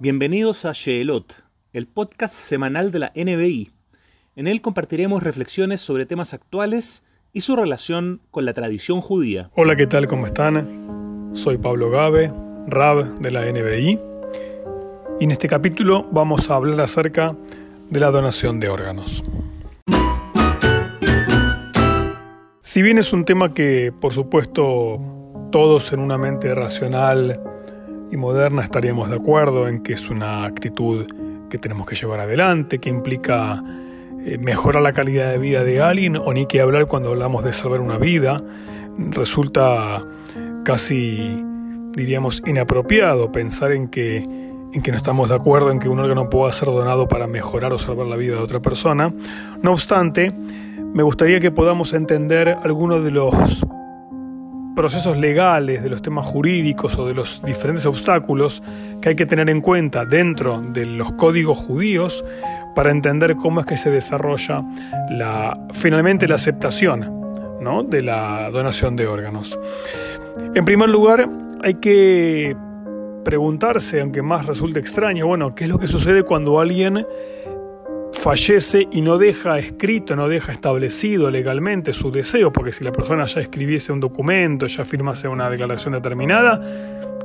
Bienvenidos a Sheelot, el podcast semanal de la NBI. En él compartiremos reflexiones sobre temas actuales y su relación con la tradición judía. Hola, ¿qué tal? ¿Cómo están? Soy Pablo Gabe, Rab de la NBI. Y en este capítulo vamos a hablar acerca de la donación de órganos. Si bien es un tema que, por supuesto, todos en una mente racional moderna estaríamos de acuerdo en que es una actitud que tenemos que llevar adelante, que implica eh, mejorar la calidad de vida de alguien, o ni que hablar cuando hablamos de salvar una vida, resulta casi, diríamos, inapropiado pensar en que, en que no estamos de acuerdo en que un órgano pueda ser donado para mejorar o salvar la vida de otra persona. No obstante, me gustaría que podamos entender algunos de los procesos legales, de los temas jurídicos o de los diferentes obstáculos que hay que tener en cuenta dentro de los códigos judíos para entender cómo es que se desarrolla la, finalmente la aceptación ¿no? de la donación de órganos. En primer lugar, hay que preguntarse, aunque más resulte extraño, bueno, ¿qué es lo que sucede cuando alguien fallece y no deja escrito, no deja establecido legalmente su deseo, porque si la persona ya escribiese un documento, ya firmase una declaración determinada,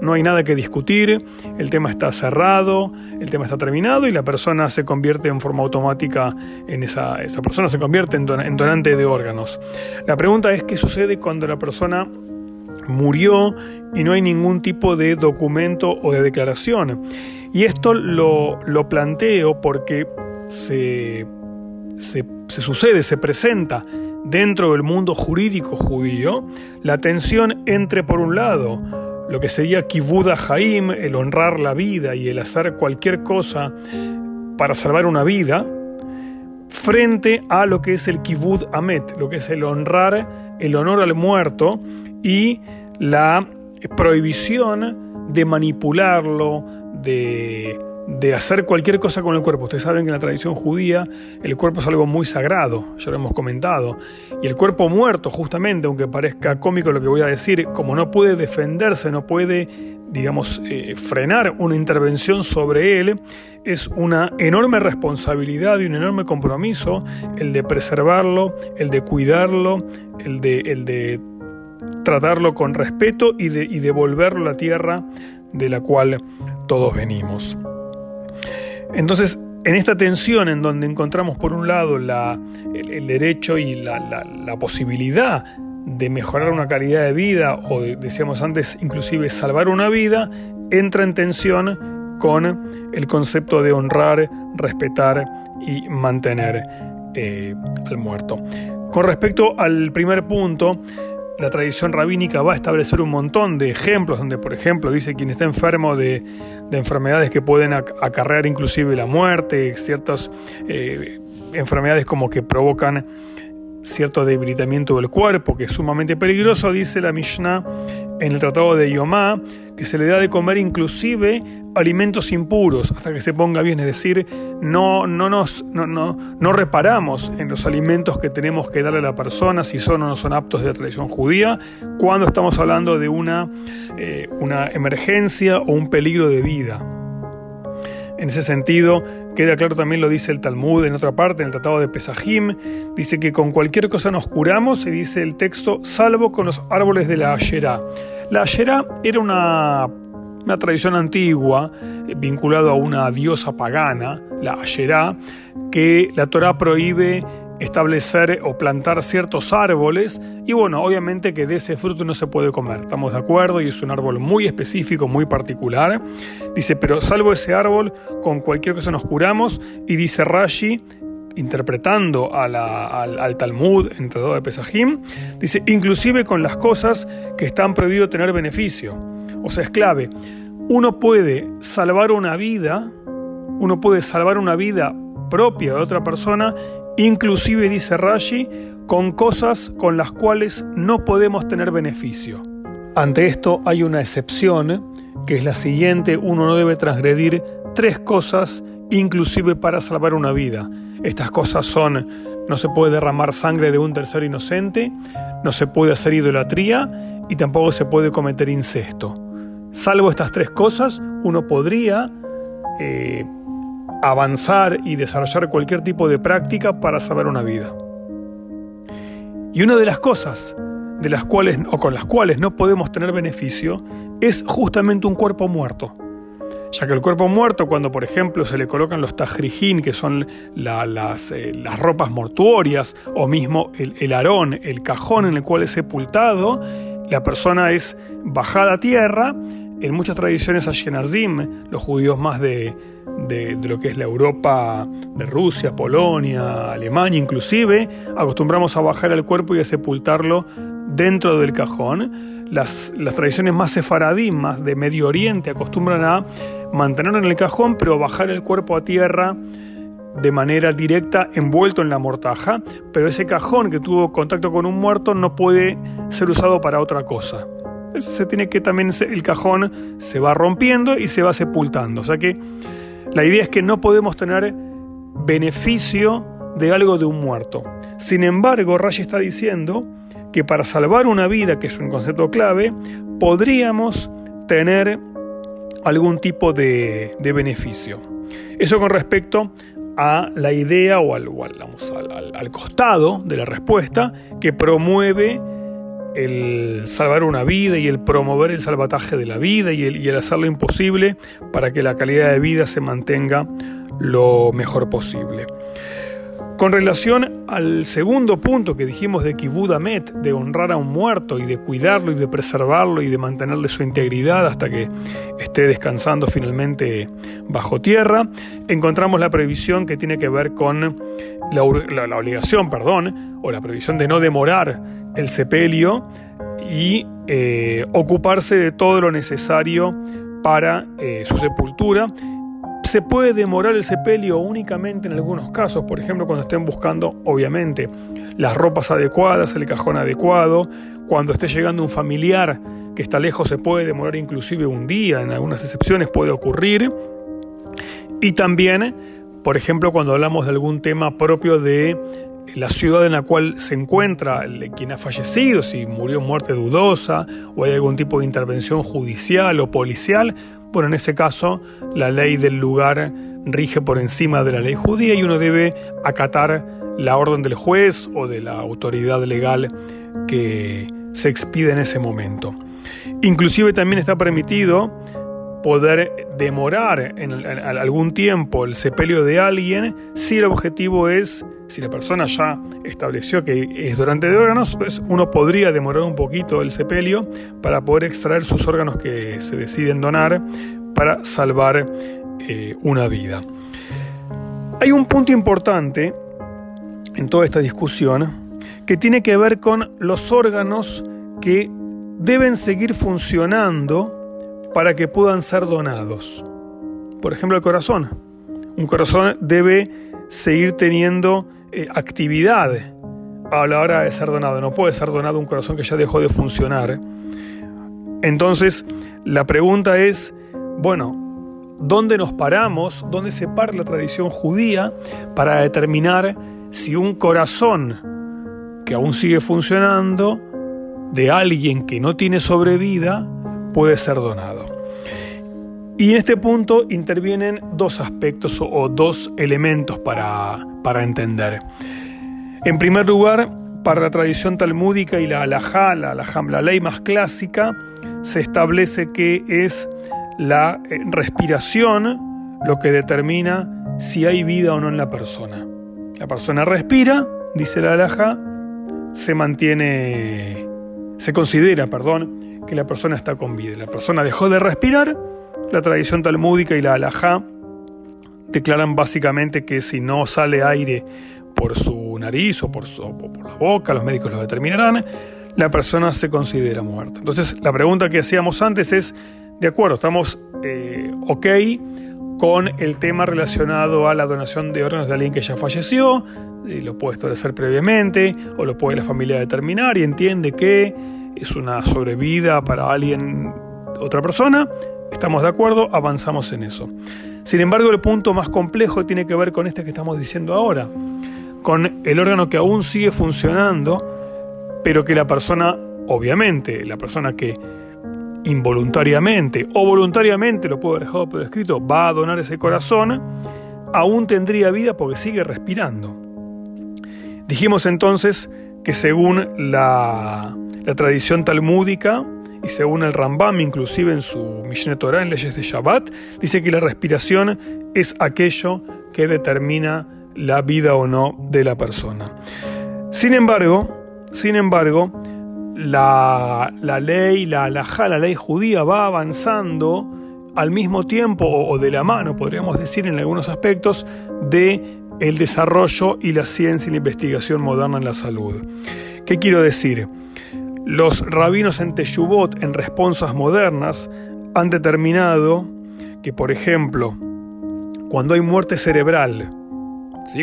no hay nada que discutir, el tema está cerrado, el tema está terminado y la persona se convierte en forma automática en esa, esa persona se convierte en, donante de órganos. La pregunta es qué sucede cuando la persona murió y no hay ningún tipo de documento o de declaración. Y esto lo, lo planteo porque se, sucede, se presenta dentro del mundo jurídico judío la tensión entre, por un lado, lo que sería kibud Haim, el honrar la vida y el hacer cualquier cosa para salvar una vida, frente a lo que es el kibud amet, lo que es el honrar, el honor al muerto y la prohibición de manipularlo, de de hacer cualquier cosa con el cuerpo. Ustedes saben que en la tradición judía el cuerpo es algo muy sagrado, ya lo hemos comentado. Y el cuerpo muerto, justamente, aunque parezca cómico lo que voy a decir, como no puede defenderse, no puede, digamos, eh, frenar una intervención sobre él, es una enorme responsabilidad y un enorme compromiso el de preservarlo, el de cuidarlo, el de, el de tratarlo con respeto y, de, y devolverlo a la tierra de la cual todos venimos. Entonces, en esta tensión en donde encontramos por un lado el, derecho y la, posibilidad de mejorar una calidad de vida o, decíamos antes, inclusive salvar una vida, entra en tensión con el concepto de honrar, respetar y mantener eh, al muerto. Con respecto al primer punto, la tradición rabínica va a establecer un montón de ejemplos donde, por ejemplo, dice quien está enfermo de, enfermedades que pueden acarrear inclusive la muerte, ciertas eh, enfermedades como que provocan cierto debilitamiento del cuerpo, que es sumamente peligroso, dice la Mishnah en el Tratado de Yomá, que se le da de comer inclusive alimentos impuros hasta que se ponga bien, es decir, no, no, nos, no, no, reparamos en los alimentos que tenemos que darle a la persona si son o no son aptos de la tradición judía, cuando estamos hablando de una, eh, una emergencia o un peligro de vida. En ese sentido, queda claro también lo dice el Talmud en otra parte, en el Tratado de Pesajim, dice que con cualquier cosa nos curamos, y dice el texto, salvo con los árboles de la Asherá. La Asherá era una, una tradición antigua eh, vinculada a una diosa pagana, la Asherá, que la Torá prohíbe establecer o plantar ciertos árboles y bueno, obviamente que de ese fruto no se puede comer, estamos de acuerdo y es un árbol muy específico, muy particular. Dice, pero salvo ese árbol, con cualquier cosa nos curamos y dice Rashi, interpretando al, al, Talmud en de Pesajim, dice, inclusive con las cosas que están prohibido tener beneficio. O sea, es clave. Uno puede salvar una vida, uno puede salvar una vida propia de otra persona inclusive dice Rashi, con cosas con las cuales no podemos tener beneficio. Ante esto hay una excepción, que es la siguiente, uno no debe transgredir tres cosas, inclusive para salvar una vida. Estas cosas son, no se puede derramar sangre de un tercero inocente, no se puede hacer idolatría y tampoco se puede cometer incesto. Salvo estas tres cosas, uno podría eh, avanzar y desarrollar cualquier tipo de práctica para salvar una vida. Y una de las cosas de las cuales o con las cuales no podemos tener beneficio es justamente un cuerpo muerto. Ya que el cuerpo muerto, cuando por ejemplo se le colocan los tajrijín, que son las, eh, las, ropas mortuorias, o mismo el, el arón, el cajón en el cual es sepultado, la persona es bajada a tierra. En muchas tradiciones Ashkenazim, los judíos más de, lo que es la Europa de Rusia, Polonia, Alemania inclusive, acostumbramos a bajar el cuerpo y a sepultarlo dentro del cajón. Las, las tradiciones más sefaradí, más de Medio Oriente, acostumbran a mantenerlo en el cajón, pero bajar el cuerpo a tierra de manera directa envuelto en la mortaja, pero ese cajón que tuvo contacto con un muerto no puede ser usado para otra cosa. Se tiene que también el cajón se va rompiendo y se va sepultando, o sea que la idea es que no podemos tener beneficio de algo de un muerto. Sin embargo, Rashi está diciendo que para salvar una vida, que es un concepto clave, podríamos tener algún tipo de, beneficio. Eso con respecto a la idea o, al, al, costado de la respuesta que promueve el salvar una vida y el promover el salvataje de la vida y el, y el hacer lo imposible para que la calidad de vida se mantenga lo mejor posible. Con relación al segundo punto que dijimos de Kibudamet, de honrar a un muerto y de cuidarlo y de preservarlo y de mantenerle su integridad hasta que esté descansando finalmente bajo tierra, encontramos la previsión que tiene que ver con la, obligación, perdón, o la previsión de no demorar el sepelio y eh, ocuparse de todo lo necesario para eh, su sepultura se puede demorar el sepelio únicamente en algunos casos, por ejemplo cuando estén buscando, obviamente, las ropas adecuadas, el cajón adecuado, cuando esté llegando un familiar que está lejos se puede demorar inclusive un día, en algunas excepciones puede ocurrir, y también, por ejemplo, cuando hablamos de algún tema propio de la ciudad en la cual se encuentra quien ha fallecido, si murió muerte dudosa o hay algún tipo de intervención judicial o policial, bueno, en ese caso, la ley del lugar rige por encima de la ley judía y uno debe acatar la orden del juez o de la autoridad legal que se expide en ese momento. Inclusive también está permitido poder demorar en, algún tiempo el sepelio de alguien si el objetivo es, si la persona ya estableció que es durante de órganos, pues uno podría demorar un poquito el sepelio para poder extraer sus órganos que se deciden donar para salvar eh, una vida. Hay un punto importante en toda esta discusión que tiene que ver con los órganos que deben seguir funcionando para que puedan ser donados. Por ejemplo, el corazón. Un corazón debe seguir teniendo eh, actividad a la hora de ser donado. No puede ser donado un corazón que ya dejó de funcionar. Entonces, la pregunta es, bueno, ¿dónde nos paramos? ¿Dónde se para la tradición judía para determinar si un corazón que aún sigue funcionando de alguien que no tiene sobrevida puede ser donado. Y en este punto intervienen dos aspectos o dos elementos para, para entender. En primer lugar, para la tradición talmúdica y la halajá, la, la ley más clásica, se establece que es la eh, respiración lo que determina si hay vida o no en la persona. La persona respira, dice la halajá, se mantiene, se considera, perdón, que la persona está con vida. La persona dejó de respirar, la tradición talmúdica y la alajá declaran básicamente que si no sale aire por su nariz o por, su, la boca, los médicos lo determinarán, la persona se considera muerta. Entonces la pregunta que hacíamos antes es, de acuerdo, estamos eh, ok con el tema relacionado a la donación de órganos de alguien que ya falleció, y lo puede establecer previamente, o lo puede la familia determinar y entiende que es una sobrevida para alguien, otra persona, estamos de acuerdo, avanzamos en eso. Sin embargo, el punto más complejo tiene que ver con este que estamos diciendo ahora, con el órgano que aún sigue funcionando, pero que la persona, obviamente, la persona que involuntariamente o voluntariamente, lo puedo haber por escrito, va a donar ese corazón, aún tendría vida porque sigue respirando. Dijimos entonces que según la, tradición talmúdica y según el Rambam, inclusive en su Mishneh Torah, en leyes de Shabbat, dice que la respiración es aquello que determina la vida o no de la persona. Sin embargo, sin embargo, la, ley, la halajá, la ley judía va avanzando al mismo tiempo o, de la mano, podríamos decir en algunos aspectos, de el desarrollo y la ciencia y la investigación moderna en la salud. ¿Qué quiero decir? Los rabinos en Teshuvot, en responsas modernas, han determinado que, por ejemplo, cuando hay muerte cerebral,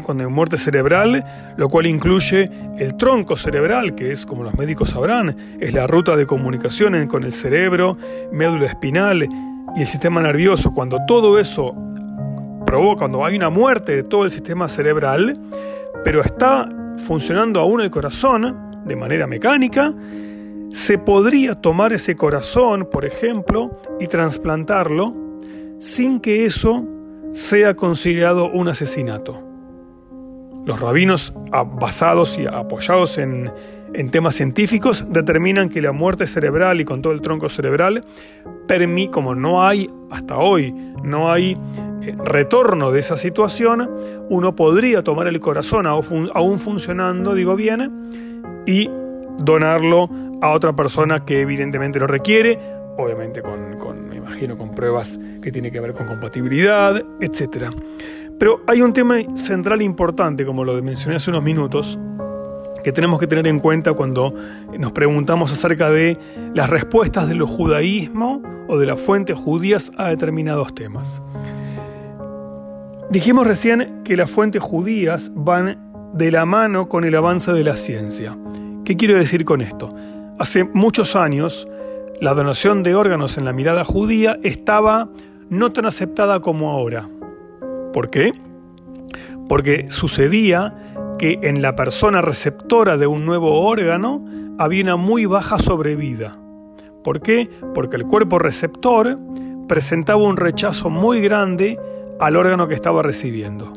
cuando hay muerte cerebral, lo cual incluye el tronco cerebral, que es, como los médicos sabrán, es la ruta de comunicación con el cerebro, médula espinal y el sistema nervioso. Cuando todo eso provoca, cuando hay una muerte de todo el sistema cerebral, pero está funcionando aún el corazón de manera mecánica, se podría tomar ese corazón, por ejemplo, y trasplantarlo sin que eso sea considerado un asesinato. Los rabinos, basados y apoyados en, temas científicos, determinan que la muerte cerebral y con todo el tronco cerebral, como no hay hasta hoy, no hay eh, retorno de esa situación, uno podría tomar el corazón aún funcionando, digo bien, y donarlo a otra persona que evidentemente lo requiere, obviamente con, con, me imagino, con pruebas que tienen que ver con compatibilidad, etc. Pero hay un tema central importante, como lo mencioné hace unos minutos, que tenemos que tener en cuenta cuando nos preguntamos acerca de las respuestas del judaísmo o de las fuentes judías a determinados temas. Dijimos recién que las fuentes judías van de la mano con el avance de la ciencia. ¿Qué quiero decir con esto? Hace muchos años, la donación de órganos en la mirada judía estaba no tan aceptada como ahora. ¿Por qué? Porque sucedía que en la persona receptora de un nuevo órgano había una muy baja sobrevida. ¿Por qué? Porque el cuerpo receptor presentaba un rechazo muy grande al órgano que estaba recibiendo.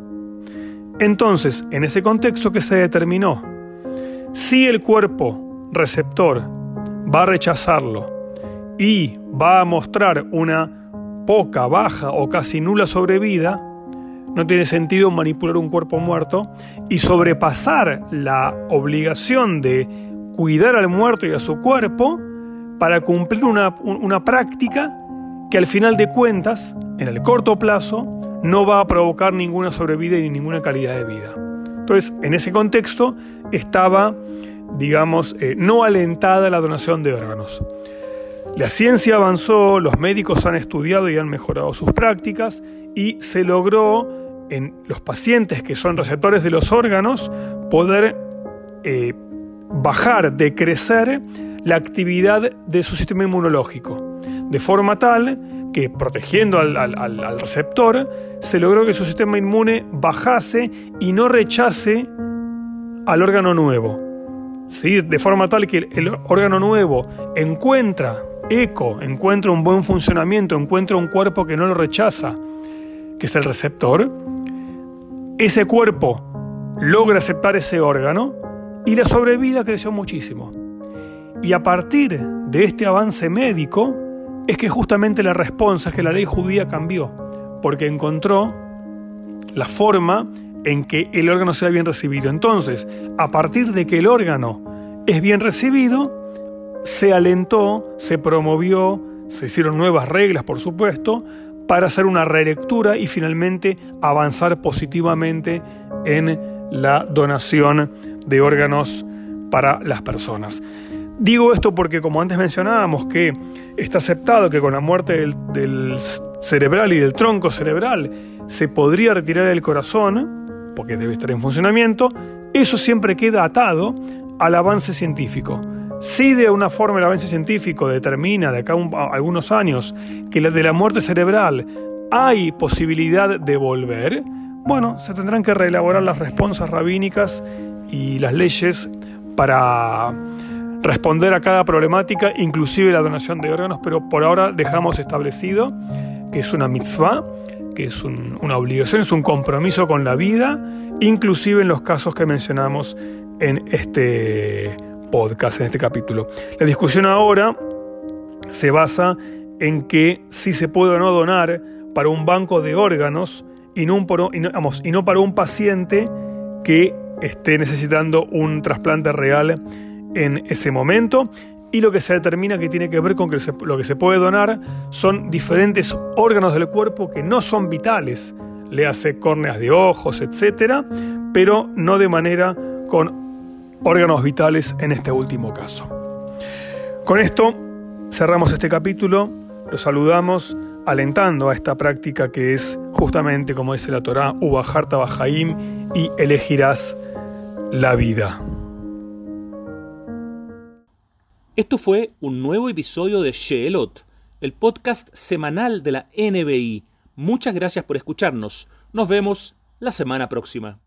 Entonces, en ese contexto que se determinó, si el cuerpo receptor va a rechazarlo y va a mostrar una poca, baja o casi nula sobrevida, no tiene sentido manipular un cuerpo muerto y sobrepasar la obligación de cuidar al muerto y a su cuerpo para cumplir una, una práctica que al final de cuentas, en el corto plazo, no va a provocar ninguna sobrevida ni ninguna calidad de vida. Entonces, en ese contexto estaba, digamos, eh, no alentada la donación de órganos. La ciencia avanzó, los médicos han estudiado y han mejorado sus prácticas y se logró en los pacientes que son receptores de los órganos poder eh, bajar, decrecer la actividad de su sistema inmunológico, de forma tal que protegiendo al, receptor se logró que su sistema inmune bajase y no rechace al órgano nuevo. ¿Sí? De forma tal que el órgano nuevo encuentra eco, encuentra un buen funcionamiento, encuentra un cuerpo que no lo rechaza, que es el receptor, ese cuerpo logra aceptar ese órgano y la sobrevida creció muchísimo. Y a partir de este avance médico es que justamente la respuesta es que la ley judía cambió, porque encontró la forma en que el órgano sea bien recibido. Entonces, a partir de que el órgano es bien recibido, se alentó, se promovió, se hicieron nuevas reglas, por supuesto, para hacer una relectura y finalmente avanzar positivamente en la donación de órganos para las personas. Digo esto porque, como antes mencionábamos, que está aceptado que con la muerte del, cerebral y del tronco cerebral se podría retirar el corazón, porque debe estar en funcionamiento, eso siempre queda atado al avance científico. Si de una forma el avance científico determina de acá a algunos años que de la muerte cerebral hay posibilidad de volver, bueno, se tendrán que reelaborar las responsas rabínicas y las leyes para responder a cada problemática, inclusive la donación de órganos, pero por ahora dejamos establecido que es una mitzvah, que es una obligación, es un compromiso con la vida, inclusive en los casos que mencionamos en este podcast, en este capítulo. La discusión ahora se basa en que si se puede o no donar para un banco de órganos y no, para un paciente que esté necesitando un trasplante real en ese momento. Y lo que se determina que tiene que ver con que lo que se puede donar son diferentes órganos del cuerpo que no son vitales, le hace córneas de ojos, etcétera, pero no de manera con órganos vitales en este último caso. Con esto cerramos este capítulo, los saludamos alentando a esta práctica que es justamente, como dice la Torá, Ubajarta Bajaim y elegirás la vida. Esto fue un nuevo episodio de Sheelot, el podcast semanal de la NBI. Muchas gracias por escucharnos. Nos vemos la semana próxima.